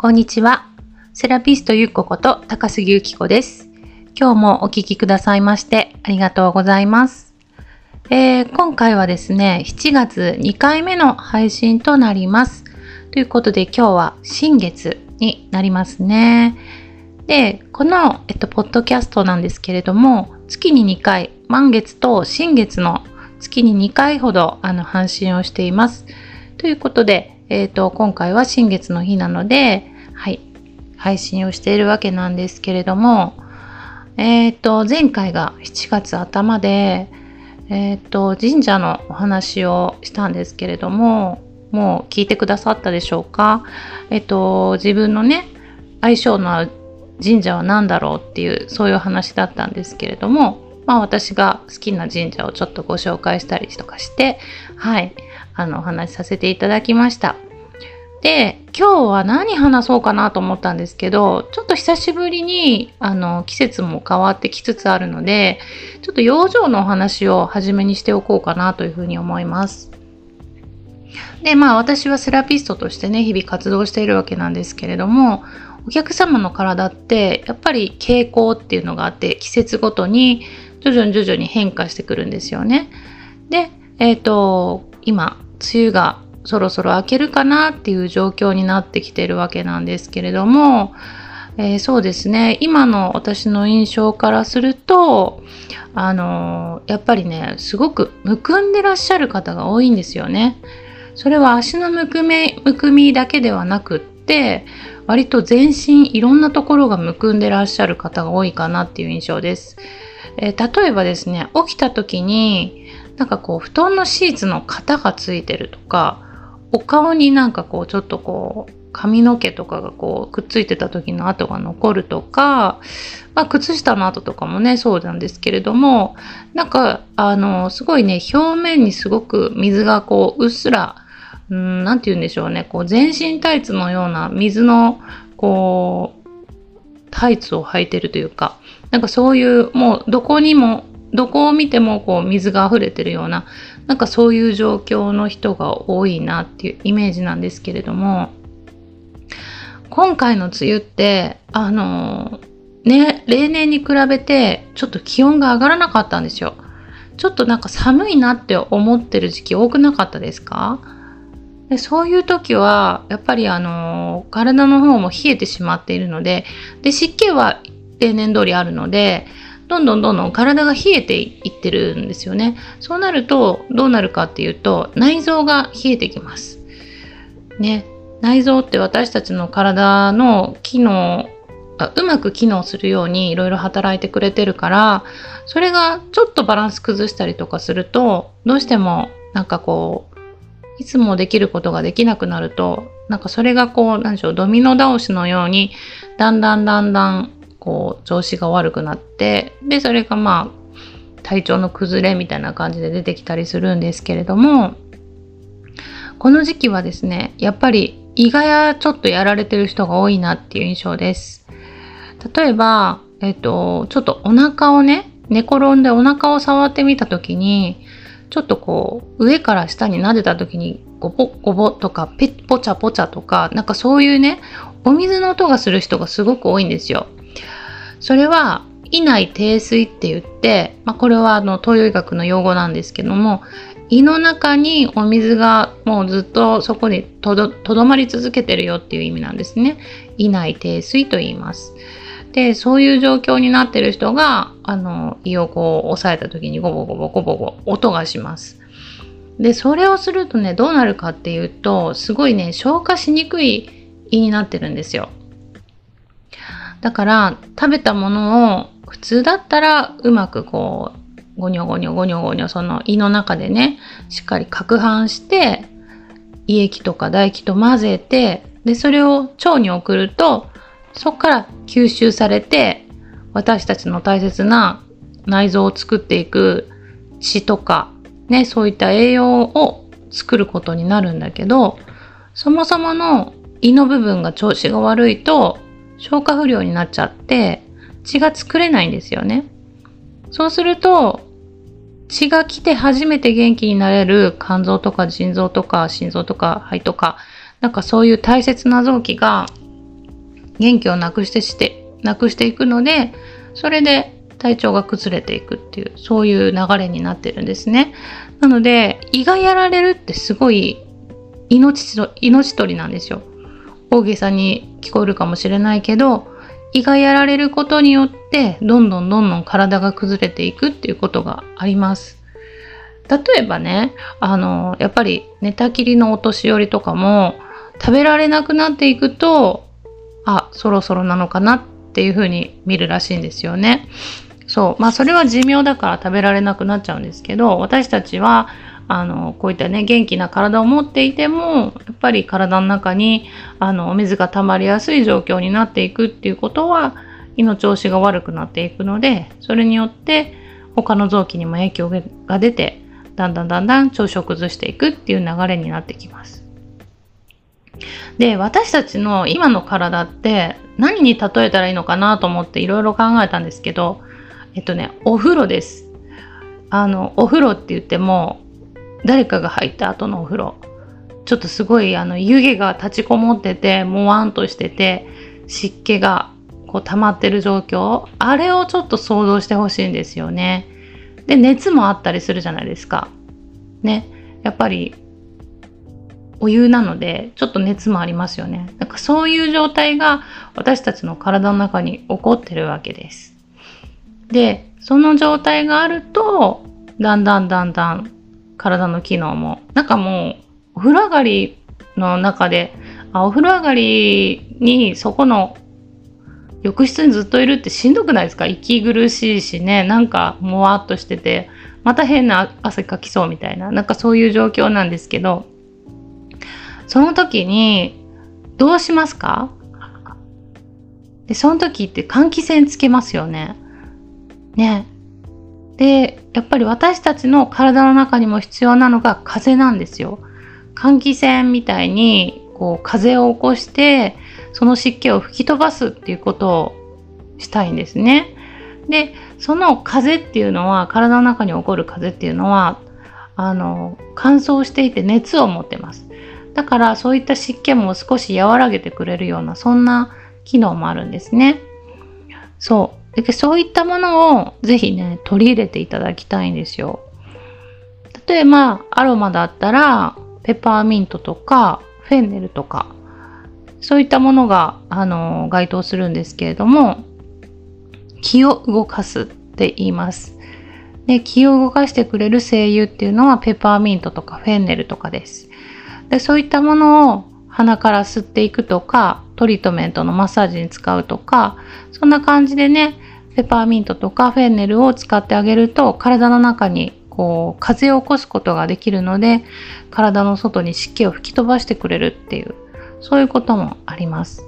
こんにちは。セラピストゆっここと高杉ゆき子です。今日もお聞きくださいましてありがとうございます。えー今回はですね、7月2回目の配信となります。ということで今日は新月になりますね。で、この、えっと、ポッドキャストなんですけれども、月に2回、満月と新月の月に2回ほどあの配信をしています。ということで、えっ、と、今回は新月の日なので、はい、配信をしているわけなんですけれども、えっ、と、前回が7月頭で、えっ、と、神社のお話をしたんですけれども、もう聞いてくださったでしょうか？えっ、と、自分のね、相性の合う神社は何だろうっていう、そういう話だったんですけれども、まあ私が好きな神社をちょっとご紹介したりとかして、はい、あの、お話しさせていただきました。で、今日は何話そうかなと思ったんですけど、ちょっと久しぶりに、あの、季節も変わってきつつあるので、ちょっと養生のお話を初めにしておこうかなというふうに思います。で、まあ私はセラピストとしてね、日々活動しているわけなんですけれども、お客様の体ってやっぱり傾向っていうのがあって、季節ごとに徐々に徐々に変化してくるんですよね。で、えっ、と、今、梅雨がそろそろ明けるかなっていう状況になってきてるわけなんですけれども、えーそうですね今の私の印象からするとあのーやっぱりねすごくむくんでらっしゃる方が多いんですよね。それは足のむくみむくみだけではなくって割と全身いろんなところがむくんでらっしゃる方が多いかなっていう印象です。えー例えばですね起きた時になんかこう布団のシーツの型がついてるとかお顔になんかこうちょっとこう髪の毛とかがこうくっついてた時の跡が残るとか、まあ、靴下の跡とかもねそうなんですけれどもなんかあのすごいね表面にすごく水がこううっすらうんなんて言うんでしょうねこう全身タイツのような水のこうタイツを履いてるというかなんかそういうもうどこにもどこを見てもこう水が溢れてるようななんかそういう状況の人が多いなっていうイメージなんですけれども今回の梅雨ってあのね例年に比べてちょっと気温が上がらなかったんですよ。ちょっとなんか寒いなって思ってる時期多くなかったですか？でそういう時はやっぱりあの体の方も冷えてしまっているのでで湿気は例年通りあるのでどんどんどんどん体が冷えていってるんですよね。そうなるとどうなるかっていうと内臓が冷えてきます。ね、内臓って私たちの体の機能うまく機能するようにいろいろ働いてくれてるからそれがちょっとバランス崩したりとかするとどうしてもなんかこういつもできることができなくなるとなんかそれがこうなんでしょうドミノ倒しのようにだんだんだんだんこう調子が悪くなってでそれがまあ体調の崩れみたいな感じで出てきたりするんですけれどもこの時期はですねやっぱり胃がやちょっとやられてる人が多いなっていう印象です。例えばえっとちょっとお腹をね寝転んでお腹を触ってみた時にちょっとこう上から下に撫でた時にゴボゴボとかペッポチャポチャとかなんかそういうねお水の音がする人がすごく多いんですよ。それは胃内低水って言って、まあ、これはあの東洋医学の用語なんですけども胃の中にお水がもうずっとそこにとどまり続けてるよっていう意味なんですね。胃内低水と言います。でそういう状況になってる人があの胃をこう押さえた時にゴボゴボゴボゴ音がします。でそれをするとねどうなるかっていうとすごいね消化しにくい胃になってるんですよ。だから食べたものを普通だったらうまくこうゴニョゴニョゴニョゴニョその胃の中でねしっかり攪拌して胃液とか唾液と混ぜてでそれを腸に送るとそこから吸収されて私たちの大切な内臓を作っていく血とかねそういった栄養を作ることになるんだけどそもそもの胃の部分が調子が悪いと消化不良になっちゃって血が作れないんですよね。そうすると血が来て初めて元気になれる肝臓とか腎臓とか心臓とか肺とかなんかそういう大切な臓器が元気をなくしてしてなくしていくのでそれで体調が崩れていくっていうそういう流れになってるんですねなので胃がやられるってすごい命命取りなんですよ大げさに聞こえるかもしれないけど胃がやられることによってどんどんどんどん体が崩れていくっていうことがあります例えばねあのやっぱり寝たきりのお年寄りとかも食べられなくなっていくとあそろそろなのかなっていうふうに見るらしいんですよね。そうまあそれは寿命だから食べられなくなっちゃうんですけど私たちはあのこういったね元気な体を持っていてもやっぱり体の中にあのお水が溜まりやすい状況になっていくっていうことは胃の調子が悪くなっていくのでそれによって他の臓器にも影響が出てだんだんだんだん調子を崩していくっていう流れになってきます。で私たちの今の体って何に例えたらいいのかなと思っていろいろ考えたんですけどえっとねお風呂です。あのお風呂って言っても誰かが入った後のお風呂ちょっとすごいあの湯気が立ちこもっててもわんとしてて湿気がこう溜まってる状況あれをちょっと想像してほしいんですよね。で熱もあったりするじゃないですか。ねやっぱりお湯なのでちょっと熱もありますよね。なんかそういう状態が私たちの体の中に起こってるわけです。でその状態があるとだんだんだんだん体の機能も。なんかもうお風呂上がりの中であお風呂上がりにそこの浴室にずっといるってしんどくないですか？息苦しいしね。なんかもわっとしてて。また変な汗かきそうみたいな。なんかそういう状況なんですけど。その時にどうしますか？でその時って換気扇つけますよね。ね。でやっぱり私たちの体の中にも必要なのが風なんですよ。換気扇みたいにこう風を起こしてその湿気を吹き飛ばすっていうことをしたいんですね。でその風っていうのは体の中に起こる風っていうのはあの乾燥していて熱を持ってます。だからそういった湿気も少し和らげてくれるようなそんな機能もあるんですね。そう。でそういったものをぜひね取り入れていただきたいんですよ。例えばアロマだったらペパーミントとかフェンネルとかそういったものが、あの該当するんですけれども気を動かすって言います。で気を動かしてくれる精油っていうのはペパーミントとかフェンネルとかです。でそういったものを鼻から吸っていくとかトリートメントのマッサージに使うとかそんな感じでねペパーミントとかフェンネルを使ってあげると体の中にこう風を起こすことができるので体の外に湿気を吹き飛ばしてくれるっていうそういうこともあります。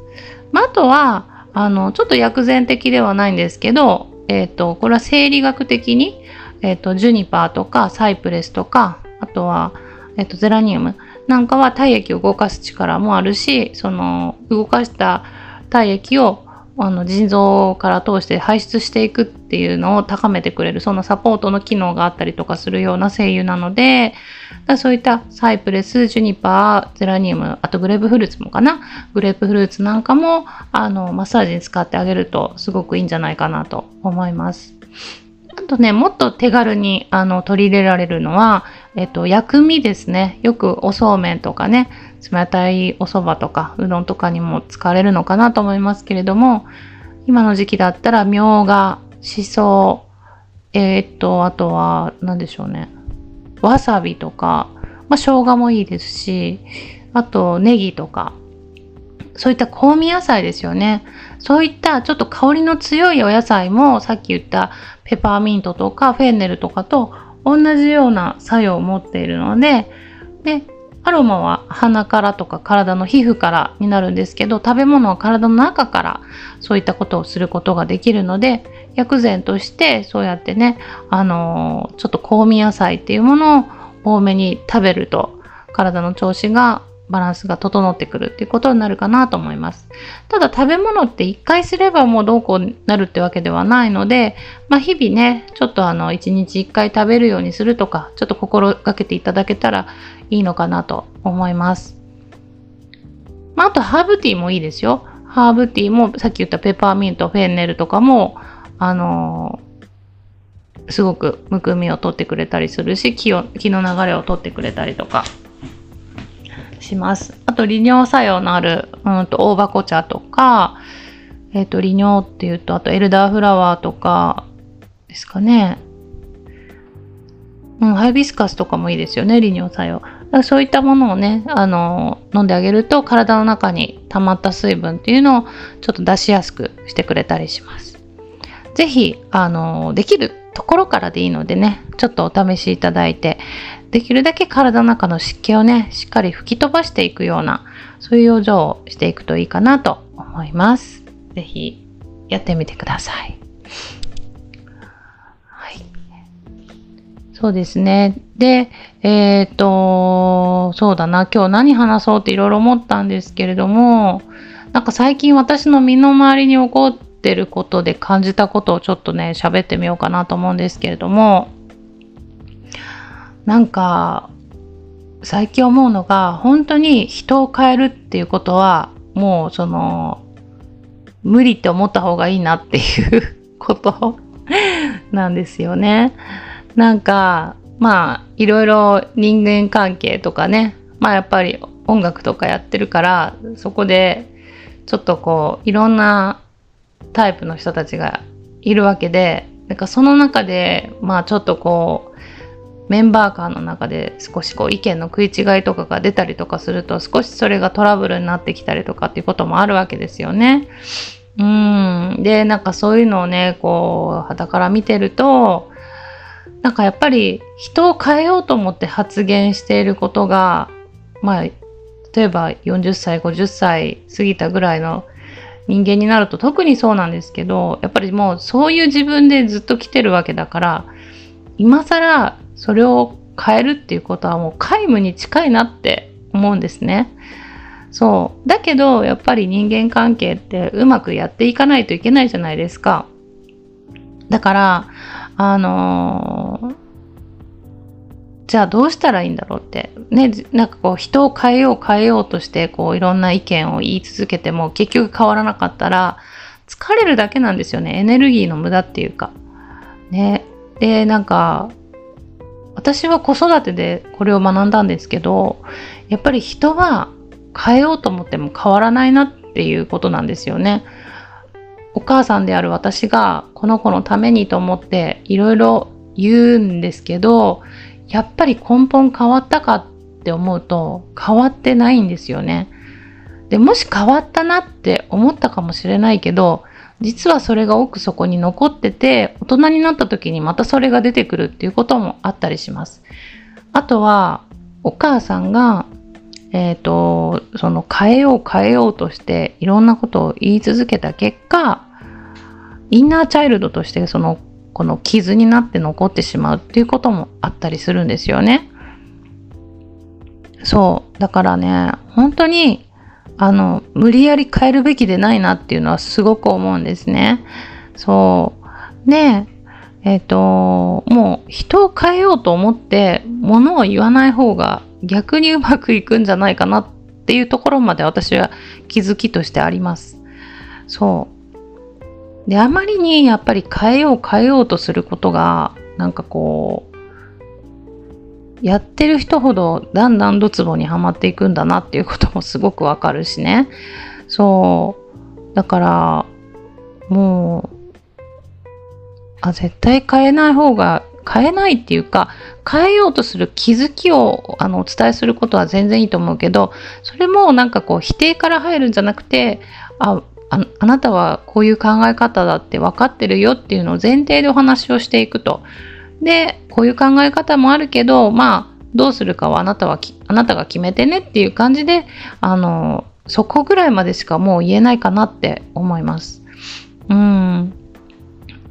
まあ、あとはあのちょっと薬膳的ではないんですけど、えーと、これは生理学的に、えーと、ジュニパーとかサイプレスとかあとは、えーとゼラニウムなんかは体液を動かす力もあるしその動かした体液をあの腎臓から通して排出していくっていうのを高めてくれるそのサポートの機能があったりとかするような精油なのでそういったサイプレスジュニパーゼラニウムあとグレープフルーツもかな？グレープフルーツなんかもあのマッサージに使ってあげるとすごくいいんじゃないかなと思います。あとねもっと手軽にあの取り入れられるのはえっと、薬味ですね。よくおそうめんとかね、冷たいお蕎麦とかうどんとかにも使われるのかなと思いますけれども、今の時期だったらみょうが、しそ、えー、っと、あとは何でしょうね。わさびとか、まあ、生姜もいいですし、あとネギとか、そういった香味野菜ですよね。そういったちょっと香りの強いお野菜もさっき言ったペパーミントとかフェンネルとかと同じような作用を持っているのででアロマは鼻からとか体の皮膚からになるんですけど食べ物は体の中からそういったことをすることができるので薬膳としてそうやってねあのー、ちょっと香味野菜っていうものを多めに食べると体の調子がバランスが整ってくるっていうことになるかなと思います。ただ食べ物って1回すればもうどうこうなるってわけではないので、まあ、日々ね、ちょっとあの1日1回食べるようにするとか、ちょっと心がけていただけたらいいのかなと思います。まあ、あとハーブティーもいいですよ。ハーブティーもさっき言ったペパーミントフェンネルとかもあのすごくむくみを取ってくれたりするし気を気の流れを取ってくれたりとかします。あと利尿作用のある、うんと、大箱茶とか、えっ、ー、と、利尿っていうと、あとエルダーフラワーとかですかね。うん、ハイビスカスとかもいいですよね、利尿作用。そういったものをね、あの、飲んであげると体の中に溜まった水分っていうのをちょっと出しやすくしてくれたりします。ぜひ、あの、できるところからでいいのでね、ちょっとお試しいただいて、できるだけ体の中の湿気をね、しっかり吹き飛ばしていくような、そういう養生をしていくといいかなと思います。ぜひ、やってみてください。はい。そうですね。で、えっ、ー、と、そうだな、今日何話そうっていろいろ思ったんですけれども、なんか最近私の身の回りに起こってることで感じたことをちょっとね、喋ってみようかなと思うんですけれども、なんか最近思うのが本当に人を変えるっていうことはもうその無理って思った方がいいなっていうことなんですよね。なんかまあいろいろ人間関係とかねまあやっぱり音楽とかやってるからそこでちょっとこういろんなタイプの人たちがいるわけでなんかその中でまあちょっとこうメンバー間の中で少しこう意見の食い違いとかが出たりとかすると少しそれがトラブルになってきたりとかっていうこともあるわけですよね。うん。で、なんかそういうのをね、こう、肌から見てると、なんかやっぱり人を変えようと思って発言していることが、まあ、例えば40歳、50歳過ぎたぐらいの人間になると特にそうなんですけど、やっぱりもうそういう自分でずっと来てるわけだから、今更それを変えるっていうことはもう皆無に近いなって思うんですね。そう。だけど、やっぱり人間関係ってうまくやっていかないといけないじゃないですか。だから、あのー、じゃあどうしたらいいんだろうって。ね、なんかこう人を変えよう変えようとしてこういろんな意見を言い続けても結局変わらなかったら疲れるだけなんですよね。エネルギーの無駄っていうか。ね。で、なんか私は子育てでこれを学んだんですけどやっぱり人は変えようと思っても変わらないなっていうことなんですよね。お母さんである私がこの子のためにと思っていろいろ言うんですけどやっぱり根本変わったかって思うと変わってないんですよね。でもし変わったなって思ったかもしれないけど実はそれが奥底に残ってて大人になった時にまたそれが出てくるっていうこともあったりします。あとはお母さんがえっ、ー、とその変えよう変えようとしていろんなことを言い続けた結果インナーチャイルドとしてそのこの傷になって残ってしまうっていうこともあったりするんですよね。そうだからね本当にあの、無理やり変えるべきでないなっていうのはすごく思うんですね。そう。で、えっ、ー、と、もう人を変えようと思って物を言わない方が逆にうまくいくんじゃないかなっていうところまで私は気づきとしてあります。そう。で、あまりにやっぱり変えよう変えようとすることが、なんかこう、やってる人ほどだんだんドツボにはまっていくんだなっていうこともすごくわかるしね。そう。だから、もう、あ、絶対変えない方が、変えないっていうか、変えようとする気づきをあのお伝えすることは全然いいと思うけど、それもなんかこう否定から入るんじゃなくて、あ、ああなたはこういう考え方だって分かってるよっていうのを前提でお話をしていくと。で、こういう考え方もあるけど、まあ、どうするかはあなたはあなたが決めてねっていう感じで、あの、そこぐらいまでしかもう言えないかなって思います。うん。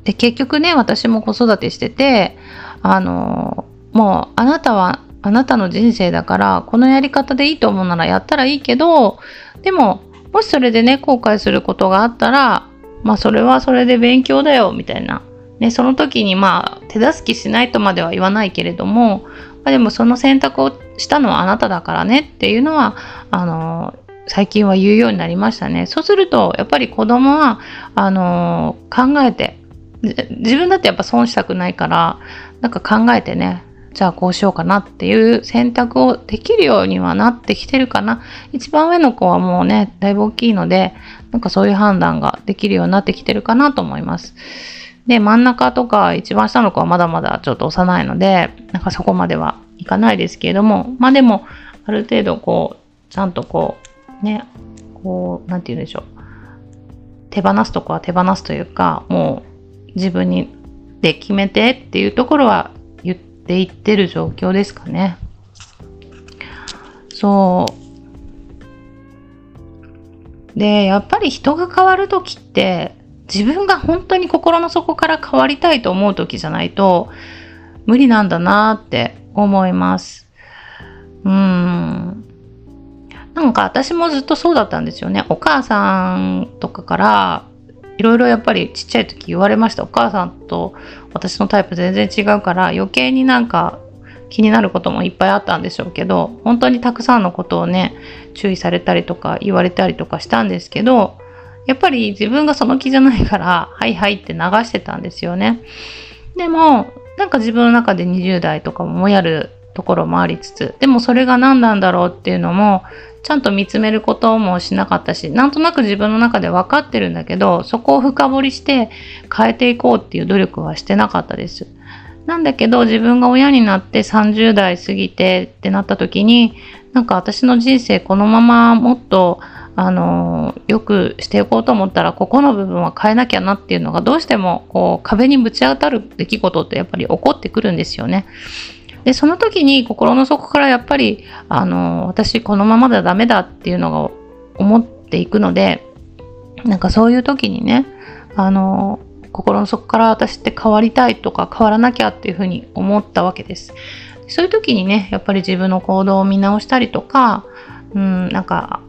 で、結局ね、私も子育てしてて、あの、もうあなたはあなたの人生だから、このやり方でいいと思うならやったらいいけど、でも、もしそれでね、後悔することがあったら、まあそれはそれで勉強だよ、みたいなね、その時にまあ手助けしないとまでは言わないけれども、まあ、でもその選択をしたのはあなただからねっていうのはあの最近は言うようになりましたね。そうすると、やっぱり子供は、あの、考えて、自分だってやっぱ損したくないから、なんか考えてね、じゃあこうしようかなっていう選択をできるようにはなってきてるかな。一番上の子はもうね、だいぶ大きいので、なんかそういう判断ができるようになってきてるかなと思います。で、真ん中とか一番下の子はまだまだちょっと幼いので、なんかそこまではいかないですけれども、まあでも、ある程度こう、ちゃんとこう、ね、こう、なんて言うんでしょう。手放すとこは手放すというか、もう自分にで決めてっていうところは言っていってる状況ですかね。そう。で、やっぱり人が変わる時って、自分が本当に心の底から変わりたいと思う時じゃないと無理なんだなって思います。うーん。なんか私もずっとそうだったんですよね。お母さんとかからいろいろやっぱりちっちゃい時言われました。お母さんと私のタイプ全然違うから余計になんか気になることもいっぱいあったんでしょうけど本当にたくさんのことをね注意されたりとか言われたりとかしたんですけどやっぱり自分がその気じゃないからはいはいって流してたんですよね。でもなんか自分の中で20代とかもやるところもありつつでもそれが何なんだろうっていうのもちゃんと見つめることもしなかったしなんとなく自分の中で分かってるんだけどそこを深掘りして変えていこうっていう努力はしてなかったです。なんだけど自分が親になって30代過ぎてってなった時になんか私の人生このままもっとあのよくしていこうと思ったらここの部分は変えなきゃなっていうのがどうしてもこう壁にぶち当たる出来事ってやっぱり起こってくるんですよね。でその時に心の底からやっぱりあの私このままではダメだっていうのが思っていくのでなんかそういう時にねあの心の底から私って変わりたいとか変わらなきゃっていうふうに思ったわけです。そういう時にねやっぱり自分の行動を見直したりとか、うん、なんか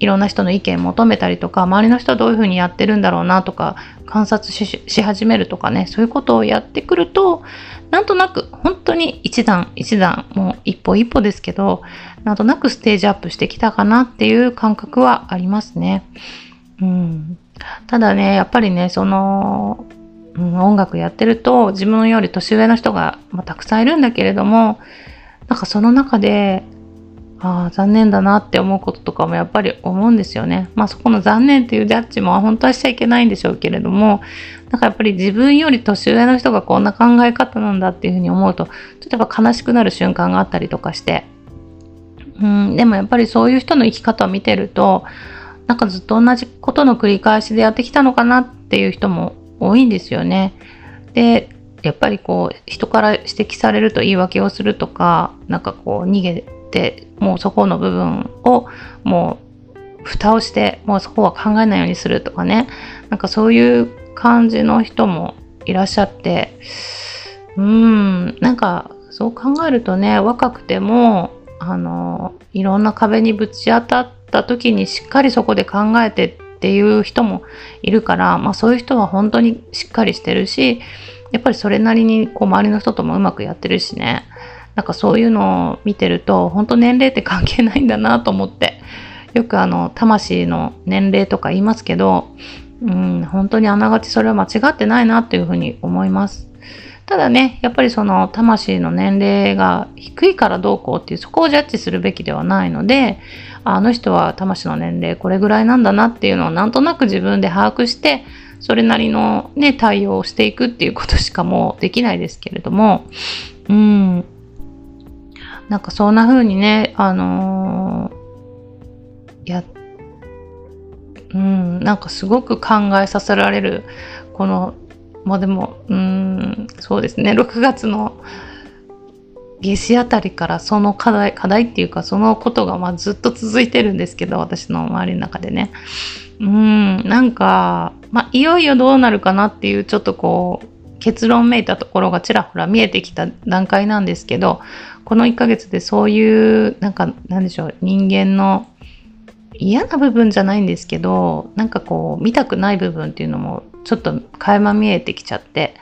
いろんな人の意見求めたりとか周りの人はどういうふうにやってるんだろうなとか観察し始めるとかねそういうことをやってくるとなんとなく本当に一段一段もう一歩一歩ですけどなんとなくステージアップしてきたかなっていう感覚はありますね。うん、ただねやっぱりねその、うん、音楽やってると自分より年上の人が、まあ、たくさんいるんだけれどもなんかその中でああ、残念だなって思うこととかもやっぱり思うんですよね。まあそこの残念っていうジャッジも本当はしちゃいけないんでしょうけれども、なんかやっぱり自分より年上の人がこんな考え方なんだっていうふうに思うと、ちょっとやっぱ悲しくなる瞬間があったりとかして、うん、でもやっぱりそういう人の生き方を見てると、なんかずっと同じことの繰り返しでやってきたのかなっていう人も多いんですよね。で、やっぱりこう人から指摘されると言い訳をするとか、なんかこう逃げってもうそこの部分をもう蓋をしてもうそこは考えないようにするとかね。なんかそういう感じの人もいらっしゃってうんなんかそう考えるとね若くてもあのいろんな壁にぶち当たった時にしっかりそこで考えてっていう人もいるから、まあ、そういう人は本当にしっかりしてるしやっぱりそれなりにこう周りの人ともうまくやってるしね。なんかそういうのを見てると本当年齢って関係ないんだなと思って。よくあの魂の年齢とか言いますけど、うん、本当にあながちそれは間違ってないなっていうふうに思います。ただね、やっぱりその魂の年齢が低いからどうこうっていうそこをジャッジするべきではないので、あの人は魂の年齢これぐらいなんだなっていうのをなんとなく自分で把握して、それなりのね、対応をしていくっていうことしかもうできないですけれども、うん、なんかそんな風にね、あのー、や、うん、なんかすごく考えさせられる、この、まあでも、うん、そうですね、6月の夏至あたりからその課題、課題っていうかそのことがまあずっと続いてるんですけど、私の周りの中でね。うん、なんか、まあいよいよどうなるかなっていうちょっとこう、結論めいたところがちらほら見えてきた段階なんですけどこの1ヶ月でそういうなんかなんでしょう人間の嫌な部分じゃないんですけどなんかこう見たくない部分っていうのもちょっと垣間見えてきちゃって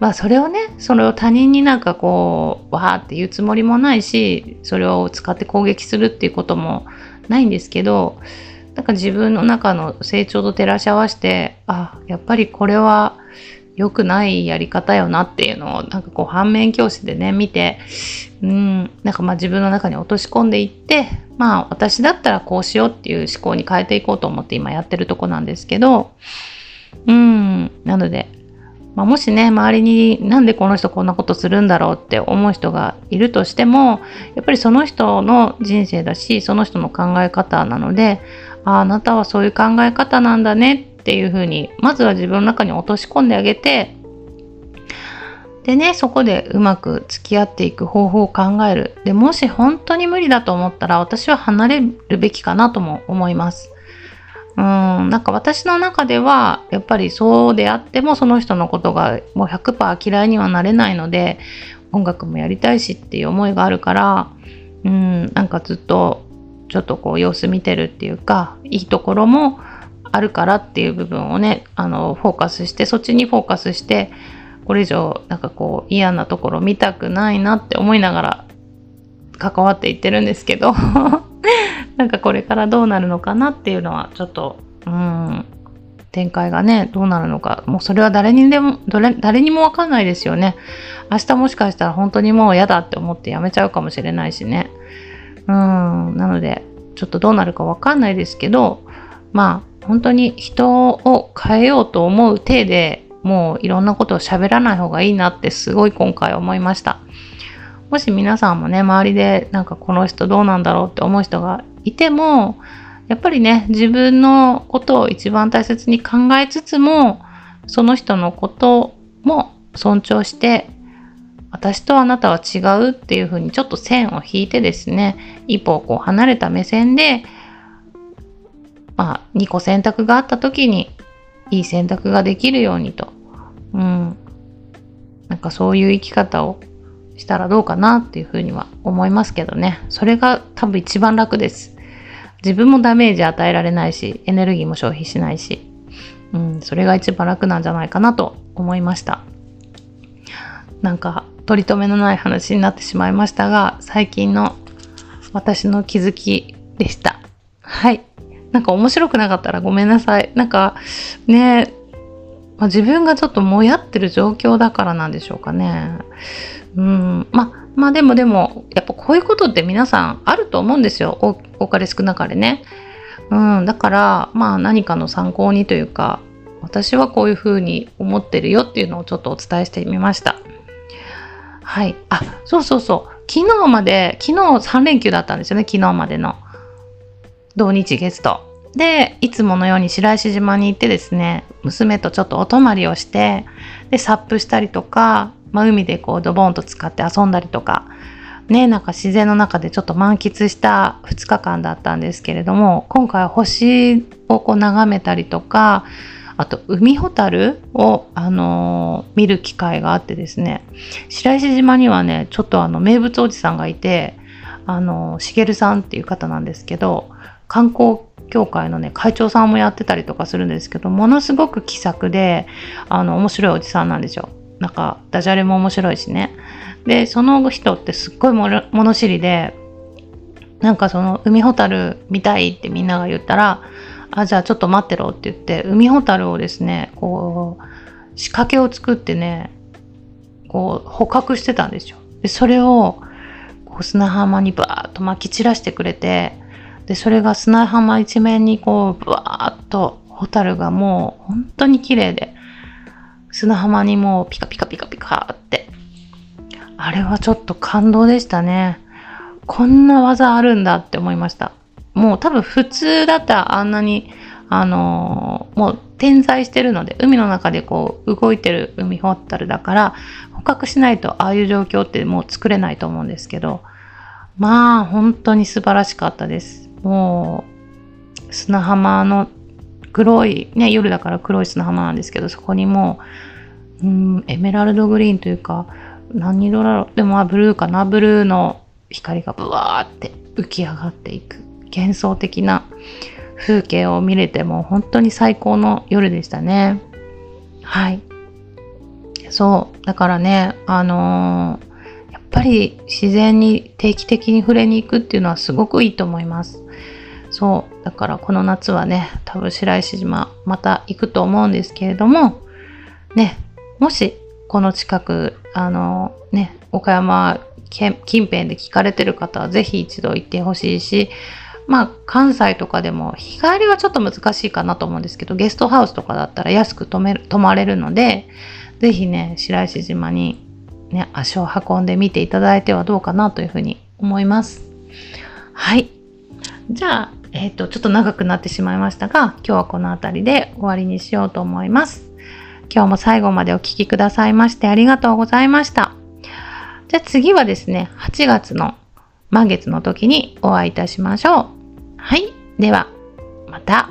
まあそれをねそれを他人になんかこうわーって言うつもりもないしそれを使って攻撃するっていうこともないんですけどなんか自分の中の成長と照らし合わせてあやっぱりこれは良くないやり方よなっていうのをなんかこう反面教師でね見てうんなんかまあ自分の中に落とし込んでいってまあ私だったらこうしようっていう思考に変えていこうと思って今やってるとこなんですけどうんなので、まあ、もしね周りになんでこの人こんなことするんだろうって思う人がいるとしてもやっぱりその人の人生だしその人の考え方なのでああなたはそういう考え方なんだねってていうふうにまずは自分の中に落とし込んであげてでねそこでうまく付き合っていく方法を考える。でもし本当に無理だと思ったら私は離れるべきかなとも思います。うんなんか私の中ではやっぱりそうであってもその人のことがもう100%嫌いにはなれないので音楽もやりたいしっていう思いがあるからうんなんかずっとちょっとこう様子見てるっていうかいいところもあるからっていう部分をねあのフォーカスしてそっちにフォーカスしてこれ以上なんかこう嫌なところ見たくないなって思いながら関わっていってるんですけど なんかこれからどうなるのかなっていうのはちょっとうん展開がねどうなるのか。もうそれは誰にでも誰にもわかんないですよね。明日もしかしたら本当にもう嫌だって思ってやめちゃうかもしれないしね。うんなのでちょっとどうなるかわかんないですけどまあ本当に人を変えようと思う体でもういろんなことを喋らない方がいいなってすごい今回思いました。もし皆さんもね、周りでなんかこの人どうなんだろうって思う人がいても、やっぱりね、自分のことを一番大切に考えつつも、その人のことも尊重して、私とあなたは違うっていうふうにちょっと線を引いてですね、一歩をこう離れた目線でまあ、2個選択があった時にいい選択ができるようにと、うん、なんかそういう生き方をしたらどうかなっていうふうには思いますけどね。それが多分一番楽です。自分もダメージ与えられないし、エネルギーも消費しないし、うん、それが一番楽なんじゃないかなと思いました。なんか、取り留めのない話になってしまいましたが、最近の私の気づきでした。はい。なんか面白くなかったらごめんなさい。なんかね、まあ、自分がちょっともやってる状況だからなんでしょうかね。うん、まあ、まあでもでも、やっぱこういうことって皆さんあると思うんですよ。多かれ少なかれね。うん、だから、まあ何かの参考にというか、私はこういうふうに思ってるよっていうのをちょっとお伝えしてみました。はい。あ、そうそうそう。昨日まで、昨日3連休だったんですよね、昨日までの。土日月と。で、いつものように白石島に行ってですね、娘とちょっとお泊まりをして、で、サップしたりとか、まあ、海でこうドボンと使って遊んだりとか、ね、なんか自然の中でちょっと満喫した2日間だったんですけれども、今回は星をこう眺めたりとか、あと海ホタルを、あのー、見る機会があってですね白石島にはねちょっとあの名物おじさんがいてあのしげるさんっていう方なんですけど観光協会のね会長さんもやってたりとかするんですけどものすごく気さくであの面白いおじさんなんですよ。なんかダジャレも面白いしね。でその人ってすっごい物知りでなんかその海ホタル見たいってみんなが言ったらあじゃあちょっと待ってろって言って海ホタルをですねこう仕掛けを作ってねこう捕獲してたんですよ。でそれをこう砂浜にバーッと撒き散らしてくれてでそれが砂浜一面にこうブワーッとホタルがもう本当に綺麗で砂浜にもうピカピカピカピカって。あれはちょっと感動でしたね。こんな技あるんだって思いました。もう多分普通だったらあんなにあのー、もう点在してるので海の中でこう動いてる海ホタルだから捕獲しないとああいう状況ってもう作れないと思うんですけどまあ本当に素晴らしかったです。もう砂浜の黒い、ね、夜だから黒い砂浜なんですけどそこにもううんエメラルドグリーンというか何色だろうでもブルーかなブルーの光がブワーって浮き上がっていく幻想的な風景を見れても本当に最高の夜でしたね。はい。そう。だからねあのー、やっぱり自然に定期的に触れに行くっていうのはすごくいいと思います。そう。だからこの夏はね多分白石島また行くと思うんですけれどもねもしこの近くあのね岡山近辺で聞かれてる方はぜひ一度行ってほしいしまあ関西とかでも日帰りはちょっと難しいかなと思うんですけどゲストハウスとかだったら安く泊める泊まれるのでぜひね白石島にね足を運んでみていただいてはどうかなというふうに思います。はい。じゃあえっ、ー、とちょっと長くなってしまいましたが今日はこの辺りで終わりにしようと思います今日も最後までお聴きくださいましてありがとうございましたじゃあ次はですね8月の満月の時にお会いいたしましょうはい。では、また。